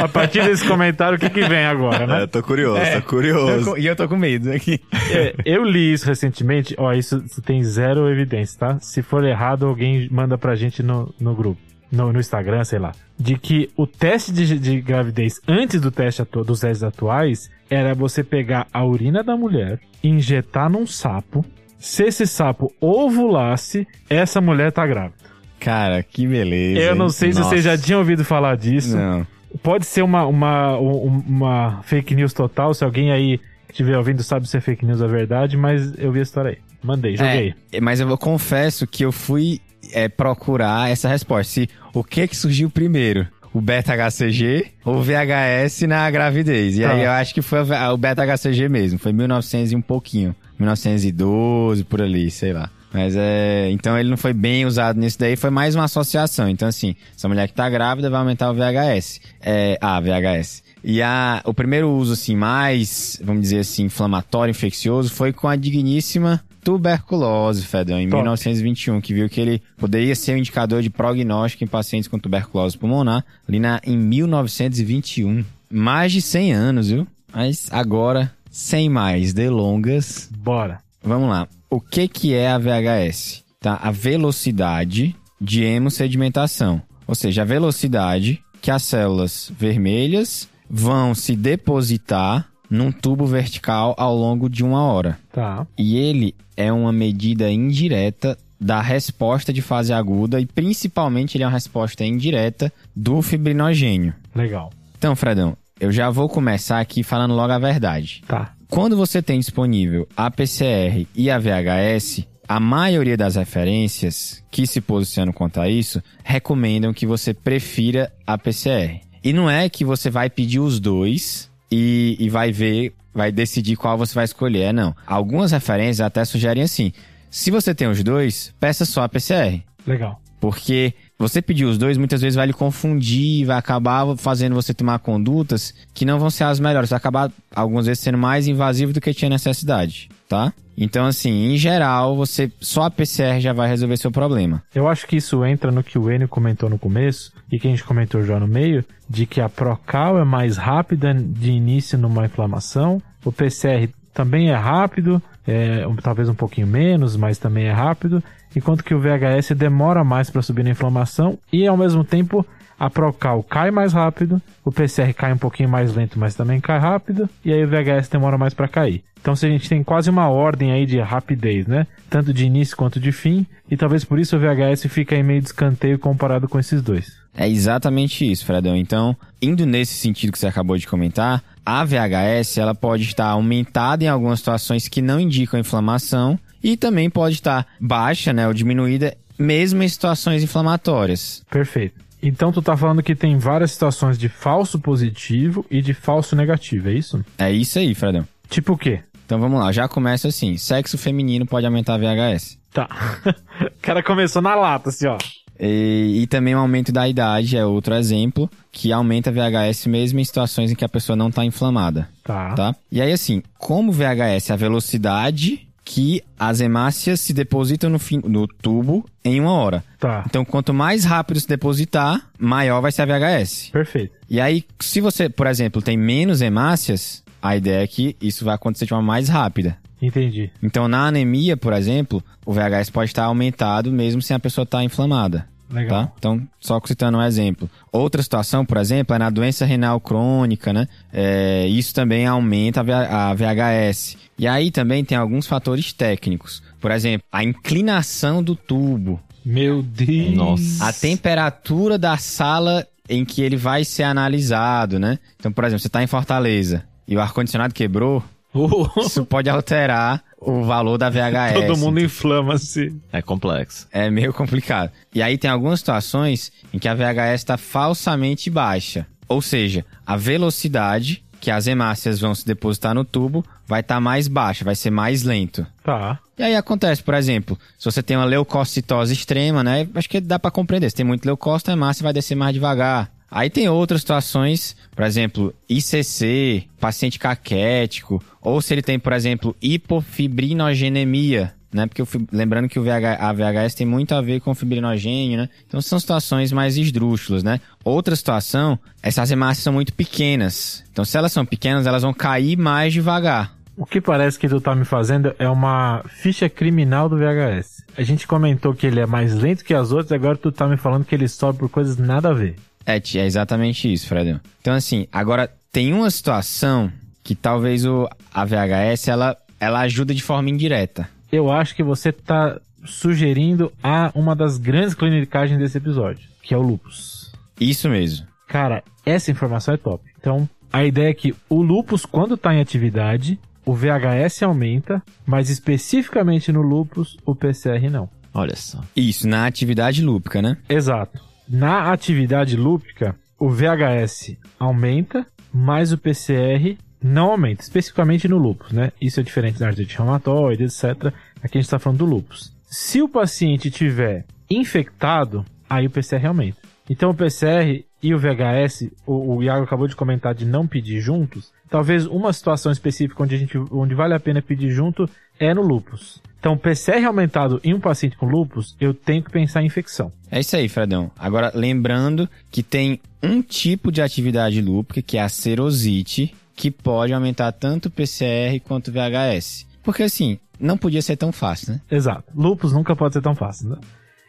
A partir desse comentário, o que, que vem agora, né? É, tô curioso, é, tô curioso. e eu tô com medo aqui. É, eu li isso recentemente, ó, isso tem zero evidência, tá? Se for errado, alguém manda pra gente no, no grupo. No, no Instagram, sei lá. De que o teste de, de gravidez antes do teste atu dos testes atuais era você pegar a urina da mulher, injetar num sapo. Se esse sapo ovulasse, essa mulher tá grávida. Cara, que beleza. Eu não sei Nossa. se você já tinha ouvido falar disso. Não. Pode ser uma, uma, uma fake news total, se alguém aí estiver ouvindo sabe se é fake news ou verdade, mas eu vi a história aí. Mandei, joguei. É, mas eu confesso que eu fui é, procurar essa resposta. Se, o que que surgiu primeiro? O beta-HCG ou o VHS na gravidez? E Tá. aí eu acho que foi o beta-HCG mesmo. Foi 1900 e um pouquinho. 1912, por ali, sei lá. Mas é. Então ele não foi bem usado nisso daí, foi mais uma associação. Então, assim, essa mulher que tá grávida vai aumentar o VHS. É. Ah, VHS. E a, o primeiro uso, assim, mais, vamos dizer assim, inflamatório, infeccioso, foi com a digníssima tuberculose, Fedão, em Top. 1921, que viu que ele poderia ser um indicador de prognóstico em pacientes com tuberculose pulmonar, ali na, em 1921. Mais de 100 anos, viu? Mas agora, sem mais delongas, Bora. Vamos lá. O que que é a VHS? Tá? A velocidade de hemossedimentação. Ou seja, a velocidade que as células vermelhas vão se depositar num tubo vertical ao longo de uma hora. Tá. E ele é uma medida indireta da resposta de fase aguda e principalmente ele é uma resposta indireta do fibrinogênio. Legal. Então, Fredão, eu já vou começar aqui falando logo a verdade. Tá. Quando você tem disponível a PCR e a VHS, a maioria das referências que se posicionam quanto a isso recomendam que você prefira a PCR. E não é que você vai pedir os dois e, e vai ver, vai decidir qual você vai escolher. É não. Algumas referências até sugerem assim: se você tem os dois, peça só a PCR. Legal. Porque você pedir os dois muitas vezes vai lhe confundir, vai acabar fazendo você tomar condutas que não vão ser as melhores, vai acabar algumas vezes sendo mais invasivo do que tinha necessidade, tá? Então, assim, em geral, você só a PCR já vai resolver seu problema. Eu acho que isso entra no que o Enio comentou no começo e que a gente comentou já no meio, de que a Procal é mais rápida de início numa inflamação, o PCR também é rápido, é, talvez um pouquinho menos, mas também é rápido, enquanto que o VHS demora mais para subir na inflamação e ao mesmo tempo a Procal cai mais rápido, o PCR cai um pouquinho mais lento, mas também cai rápido, e aí o VHS demora mais para cair. Então se a gente tem quase uma ordem aí de rapidez, né? Tanto de início quanto de fim, e talvez por isso o VHS fica aí meio de escanteio comparado com esses dois. É exatamente isso, Fredão. Então, indo nesse sentido que você acabou de comentar, a VHS ela pode estar aumentada em algumas situações que não indicam inflamação e também pode estar baixa, né, ou diminuída mesmo em situações inflamatórias. Perfeito. Então tu tá falando que tem várias situações de falso positivo e de falso negativo, é isso? É isso aí, Fredão. Tipo o quê? Então vamos lá, já começa assim: sexo feminino pode aumentar a VHS. Tá. o cara começou na lata, assim, ó. E, e, também o aumento da idade é outro exemplo que aumenta a VHS mesmo em situações em que a pessoa não está inflamada. Tá. tá. E aí, assim, como VHS é a velocidade que as hemácias se depositam no, fim, no tubo em uma hora. Tá. Então, quanto mais rápido se depositar, maior vai ser a VHS. Perfeito. E aí, se você, por exemplo, tem menos hemácias, a ideia é que isso vai acontecer de uma mais rápida. Entendi. Então, na anemia, por exemplo, o VHS pode estar aumentado mesmo sem a pessoa estar inflamada. Legal. Tá? Então, só citando um exemplo. Outra situação, por exemplo, é na doença renal crônica, né? É, isso também aumenta a VHS. E aí também tem alguns fatores técnicos. Por exemplo, a inclinação do tubo. Meu Deus! Nossa. A temperatura da sala em que ele vai ser analisado, né? Então, por exemplo, você está em Fortaleza e o ar-condicionado quebrou. isso pode alterar o valor da VHS. Todo mundo inflama-se. É complexo. É meio complicado. E aí tem algumas situações em que a VHS está falsamente baixa. Ou seja, a velocidade que as hemácias vão se depositar no tubo vai estar tá mais baixa, vai ser mais lento. Tá. E aí acontece, por exemplo, se você tem uma leucocitose extrema, né? Acho que dá para compreender. Se tem muito leucócito, a hemácia vai descer mais devagar. Aí tem outras situações, por exemplo, ICC, paciente caquético, ou se ele tem, por exemplo, hipofibrinogenemia, né? Porque eu, lembrando que o VH, a VHS tem muito a ver com fibrinogênio, né? Então são situações mais esdrúxulas, né? Outra situação, essas hemácias são muito pequenas. Então se elas são pequenas, elas vão cair mais devagar. O que parece que tu tá me fazendo é uma ficha criminal do VHS. A gente comentou que ele é mais lento que as outras, agora tu tá me falando que ele sobe por coisas nada a ver. É, é exatamente isso, Fredão. Então, assim, agora tem uma situação que talvez o, a VHS ela, ela ajuda de forma indireta. Eu acho que você tá sugerindo a uma das grandes clinicagens desse episódio, que é o lupus. Isso mesmo. Cara, essa informação é top. Então, a ideia é que o lupus, quando está em atividade, o VHS aumenta, mas especificamente no lupus, o PCR não. Olha só. Isso, na atividade lúpica, né? Exato. Na atividade lúpica, o VHS aumenta, mas o PCR não aumenta, especificamente no lúpus, né? Isso é diferente da artrite reumatoide, etc. Aqui a gente está falando do lúpus. Se o paciente tiver infectado, aí o PCR aumenta. Então o PCR e o VHS, o, o Iago acabou de comentar de não pedir juntos. Talvez uma situação específica onde, a gente, onde vale a pena pedir junto é no lúpus. Então, PCR aumentado em um paciente com lúpus, eu tenho que pensar em infecção. É isso aí, Fredão. Agora, lembrando que tem um tipo de atividade lúpica, que é a serosite, que pode aumentar tanto o PCR quanto o VHS. Porque assim, não podia ser tão fácil, né? Exato. Lúpus nunca pode ser tão fácil, né?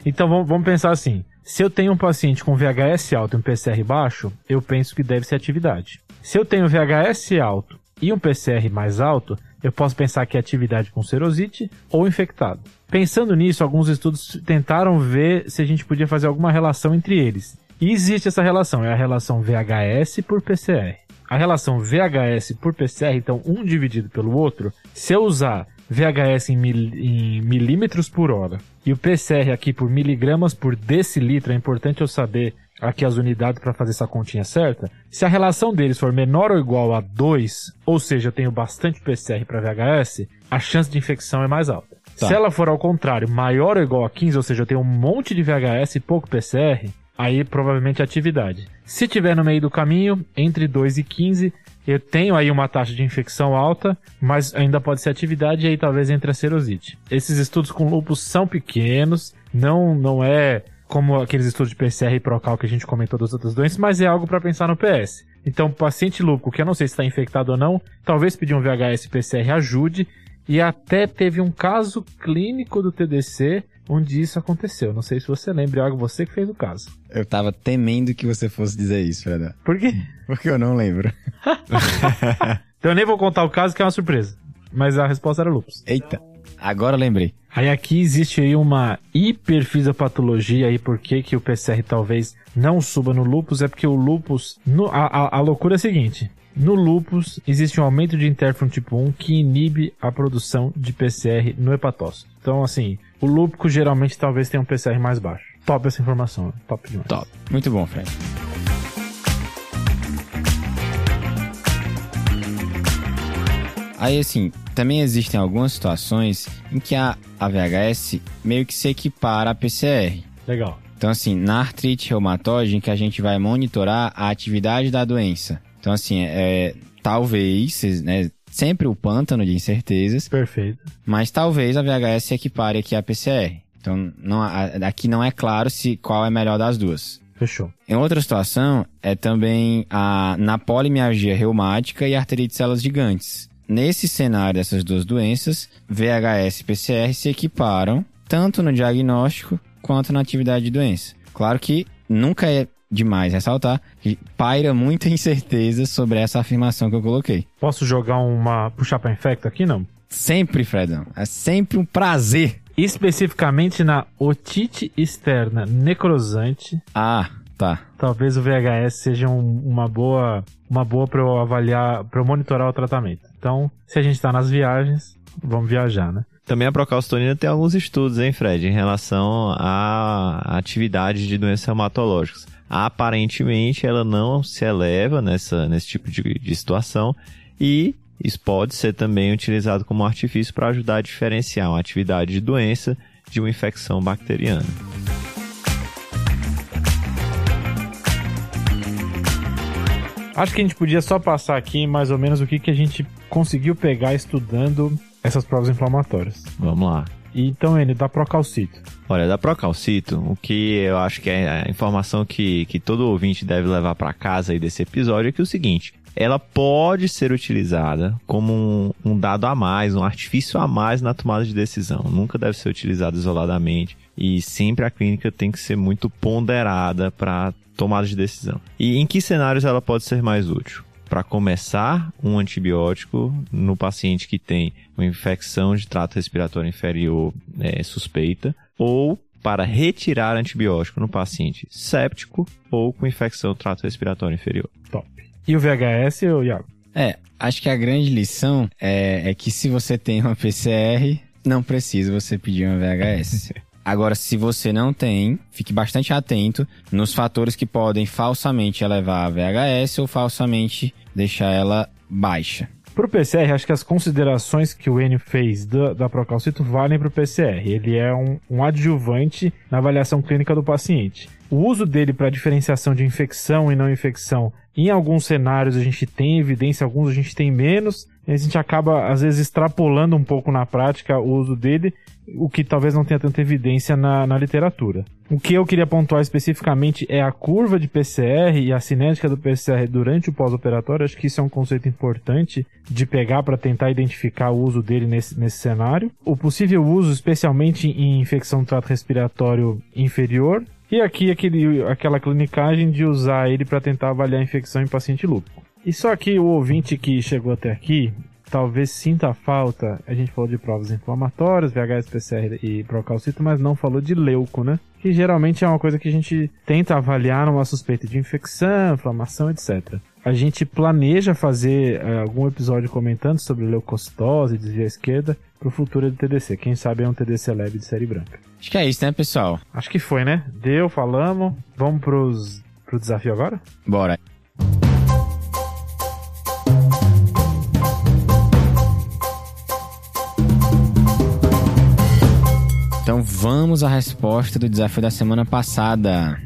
Então vamos, vamos pensar assim: se eu tenho um paciente com VHS alto e um PCR baixo, eu penso que deve ser atividade. Se eu tenho VHS alto e um PCR mais alto, eu posso pensar que é atividade com serosite ou infectado. Pensando nisso, alguns estudos tentaram ver se a gente podia fazer alguma relação entre eles. E existe essa relação, é a relação VHS por PCR. A relação VHS por PCR, então um dividido pelo outro, se eu usar VHS em, mil, em milímetros por hora e o PCR aqui por miligramas por decilitro, é importante eu saber aqui as unidades para fazer essa continha certa. Se a relação deles for menor ou igual a 2, ou seja, eu tenho bastante PCR para VHS, a chance de infecção é mais alta. Tá. Se ela for ao contrário, maior ou igual a 15, ou seja, eu tenho um monte de VHS e pouco PCR, aí provavelmente é atividade. Se tiver no meio do caminho, entre 2 e 15, eu tenho aí uma taxa de infecção alta, mas ainda pode ser atividade e aí talvez entre a serosite. Esses estudos com lupus são pequenos, não, não é como aqueles estudos de PCR e Procal que a gente comentou das outras doenças, mas é algo para pensar no PS. Então, paciente lúpico, que eu não sei se está infectado ou não, talvez pedir um VHS PCR ajude. E até teve um caso clínico do TDC onde isso aconteceu. Não sei se você lembra, algo você que fez o caso. Eu tava temendo que você fosse dizer isso, Fredão. Por quê? Porque eu não lembro. Então eu nem vou contar o caso que é uma surpresa. Mas a resposta era lupus. Eita, agora lembrei. Aí aqui existe aí uma hiperfisiopatologia aí por que que o PCR talvez não suba no lupus, é porque o lupus, no- a, a- a loucura é a seguinte, no lupus existe um aumento de interferon tipo 1 que inibe a produção de PCR no hepatócito. Então assim, o lúpico geralmente talvez tenha um PCR mais baixo. Top essa informação, top demais. Top. Muito bom, Fred. Aí, assim, também existem algumas situações em que a, VHS meio que se equipara à PCR. Legal. Então, assim, na artrite reumatóide, que a gente vai monitorar a atividade da doença. Então, assim, é, talvez, né, sempre o pântano de incertezas, Perfeito. mas talvez a VHS se equipare aqui à PCR. Então, não, aqui não é claro se qual é melhor das duas. Fechou. Em outra situação, é também a, na polimialgia reumática e arterite de células gigantes. Nesse cenário dessas duas doenças, VHS e PCR se equiparam tanto no diagnóstico quanto na atividade de doença. Claro que nunca é demais ressaltar que paira muita incerteza sobre essa afirmação que eu coloquei. Posso jogar uma puxar para infecto aqui não? Sempre, Fredão, é sempre um prazer. Especificamente na otite externa necrosante, Ah, tá. talvez o VHS seja um- uma boa uma boa para eu avaliar, para eu monitorar o tratamento. Então, se a gente tá nas viagens, vamos viajar, né? Também a procalcitonina tem alguns estudos, hein, Fred, em relação à atividade de doenças reumatológicas. Aparentemente, ela não se eleva nessa, nesse tipo de, de situação e isso pode ser também utilizado como artifício para ajudar a diferenciar uma atividade de doença de uma infecção bacteriana. Acho que a gente podia só passar aqui mais ou menos o que, que a gente conseguiu pegar estudando essas provas inflamatórias. Vamos lá. Então, N, dá procalcito. Olha, da Procalcito, o que eu acho que é a informação que, que todo ouvinte deve levar para casa aí desse episódio é que é o seguinte: ela pode ser utilizada como um, um dado a mais, um artifício a mais na tomada de decisão. Nunca deve ser utilizada isoladamente e sempre a clínica tem que ser muito ponderada para tomada de decisão. E em que cenários ela pode ser mais útil? Para começar um antibiótico no paciente que tem uma infecção de trato respiratório inferior é, suspeita, ou para retirar antibiótico no paciente séptico ou com infecção do trato respiratório inferior. E o VHS, ô Iago? É, acho que a grande lição é, é que se você tem uma PCR, não precisa você pedir uma VHS. Agora, se você não tem, fique bastante atento nos fatores que podem falsamente elevar a VHS ou falsamente deixar ela baixa. Pro PCR, acho que as considerações que o Enio fez da, da Procalcito valem pro PCR. Ele é um, um adjuvante na avaliação clínica do paciente. O uso dele para diferenciação de infecção e não infecção, em alguns cenários a gente tem evidência, alguns a gente tem menos. A gente acaba, às vezes, extrapolando um pouco na prática o uso dele, o que talvez não tenha tanta evidência na, na literatura. O que eu queria pontuar especificamente é a curva de PCR e a cinética do PCR durante o pós-operatório. Acho que isso é um conceito importante de pegar para tentar identificar o uso dele nesse, nesse cenário. O possível uso, especialmente em infecção do trato respiratório inferior. E aqui aquele, aquela clinicagem de usar ele para tentar avaliar a infecção em paciente lúpico. E só que o ouvinte que chegou até aqui talvez sinta falta. A gente falou de provas inflamatórias, VHS, PCR e procalcito, mas não falou de leuco, né? Que geralmente é uma coisa que a gente tenta avaliar numa suspeita de infecção, inflamação, etc. A gente planeja fazer eh, algum episódio comentando sobre leucocitose desvio à esquerda pro futuro do TDC. Quem sabe é um TDC leve de série branca. Acho que é isso, né, pessoal? Acho que foi, né? Deu, falamos. Vamos pros pro desafio agora? Bora. Então vamos à resposta do desafio da semana passada.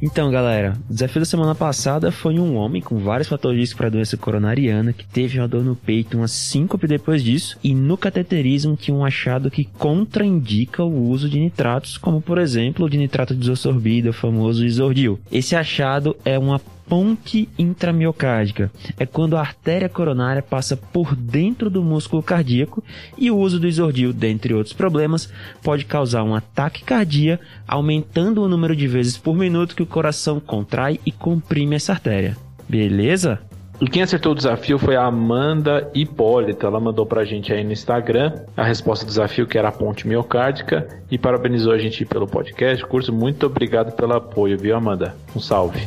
Então, galera, o desafio da semana passada foi um homem com vários fatores para a doença coronariana que teve uma dor no peito, uma síncope depois disso, e no cateterismo tinha um achado que contraindica o uso de nitratos, como por exemplo o de nitrato de isosorbida, o famoso isordil. Esse achado é uma ponte intramiocárdica. É quando a artéria coronária passa por dentro do músculo cardíaco e o uso do isordil, dentre outros problemas, pode causar um ataque cardíaco, aumentando o número de vezes por minuto que o coração contrai e comprime essa artéria. Beleza? E quem acertou o desafio foi a Amanda Hipólita. Ela mandou pra gente aí no Instagram a resposta do desafio, que era a ponte miocárdica, e parabenizou a gente pelo podcast. Curso, muito obrigado pelo apoio, viu, Amanda? Um salve.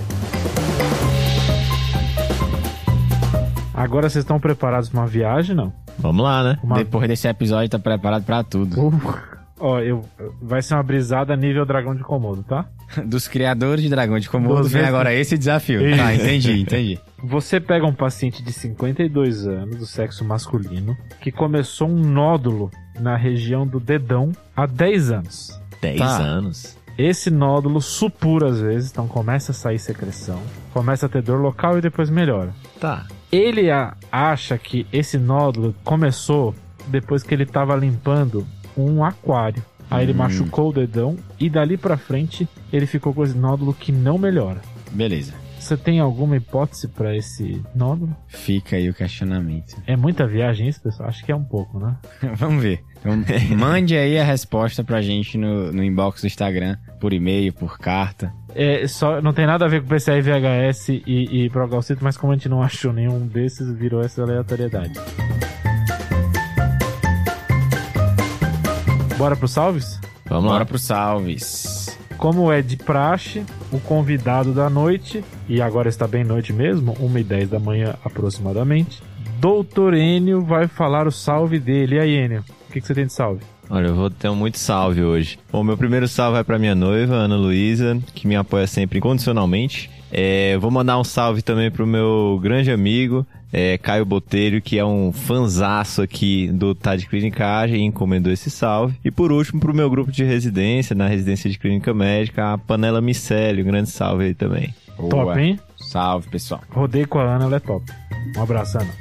Agora vocês estão preparados para uma viagem, não? Vamos lá, né? Uma... Depois desse episódio, tá preparado pra tudo. Uh, ó, eu, vai ser uma brisada nível dragão de Komodo, tá? Dos criadores de dragão de Komodo Dos vem vezes- agora esse desafio. Isso. Tá, entendi, entendi. Você pega um paciente de 52 anos, do sexo masculino, que começou um nódulo na região do dedão há 10 anos. 10 Tá. anos. Esse nódulo supura às vezes, então começa a sair secreção, começa a ter dor local e depois melhora. Tá. Ele acha que esse nódulo começou depois que ele estava limpando um aquário. Aí ele Hum. machucou o dedão e dali pra frente ele ficou com esse nódulo que não melhora. Beleza. Você tem alguma hipótese pra esse nódulo? Fica aí o questionamento. É muita viagem isso, pessoal? Acho que é um pouco, né? Vamos ver. Então, mande aí a resposta pra gente no, no inbox do Instagram, por e-mail, por carta. É, só, não tem nada a ver com PCI, VHS e, e Progalcito, mas como a gente não achou nenhum desses, virou essa aleatoriedade. Bora pro salves? Vamos Bora lá. pro salves. Como é de praxe, o convidado da noite, e agora está bem noite mesmo, 1h10 da manhã aproximadamente, Doutor Enio vai falar o salve dele. E aí, Enio, o que, que você tem de salve? Olha, eu vou ter muito salve hoje. Bom, meu primeiro salve vai pra minha noiva, Ana Luísa, que me apoia sempre incondicionalmente. É, vou mandar um salve também pro meu grande amigo, é, Caio Botelho, que é um fanzaço aqui do Tá de Clinicagem e encomendou esse salve. E por último, pro meu grupo de residência, na residência de clínica médica, a Panela Micélio. Um grande salve aí também. Boa. Top, hein? Salve, pessoal. Rodei com a Ana, ela é top. Um abraço, Ana.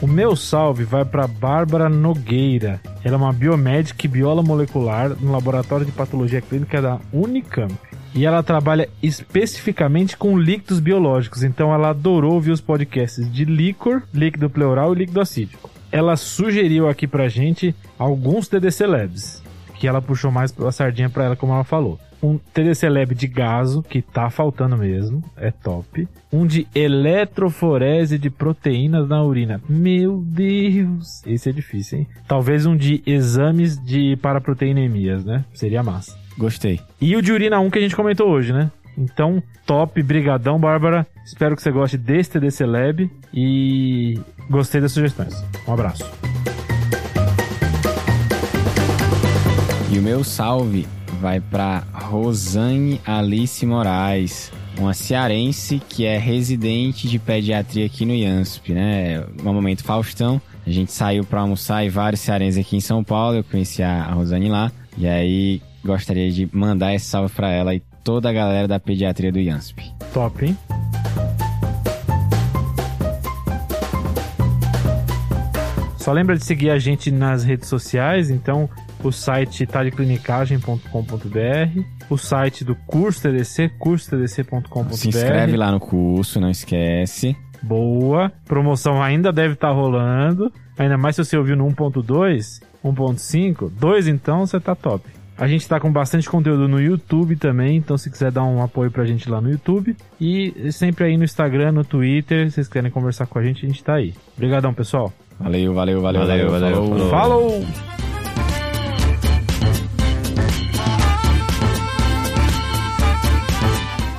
O meu salve vai para Bárbara Nogueira. Ela é uma biomédica e biola molecular no Laboratório de Patologia Clínica da Unicamp. E ela trabalha especificamente com líquidos biológicos, então ela adorou ouvir os podcasts de líquor, líquido pleural e líquido acídico. Ela sugeriu aqui pra gente alguns TDC Labs, que ela puxou mais a sardinha pra ela, como ela falou. Um TDC Lab de gaso, que tá faltando mesmo, é top. Um de eletroforese de proteínas na urina. Meu Deus! Esse é difícil, hein? Talvez um de exames de paraproteinemias, né? Seria massa. Gostei. E o de urina 1 que a gente comentou hoje, né? Então, top, brigadão, Bárbara. Espero que você goste desse TDC Lab e gostei das sugestões. Um abraço. E o meu salve vai para Rosane Alice Moraes, uma cearense que é residente de pediatria aqui no IANSP, né? No momento Faustão, a gente saiu para almoçar e vários cearenses aqui em São Paulo, eu conheci a Rosane lá, e aí gostaria de mandar esse salve para ela e toda a galera da pediatria do IANSP. Top, hein? Só lembra de seguir a gente nas redes sociais, então o site tadeclinicagem.com.br, o site do curso TDC, cursotdc.com.br. Se inscreve lá no curso, não esquece. Boa. Promoção ainda deve estar rolando. Ainda mais se você ouviu no 1.2, 1.5, 2 então você tá top. A gente tá com bastante conteúdo no YouTube também, então se quiser dar um apoio pra gente lá no YouTube. E sempre aí no Instagram, no Twitter, se vocês quiserem conversar com a gente, a gente tá aí. Obrigadão, pessoal. Valeu, valeu, valeu, Valeu, valeu, falou. falou. Falou!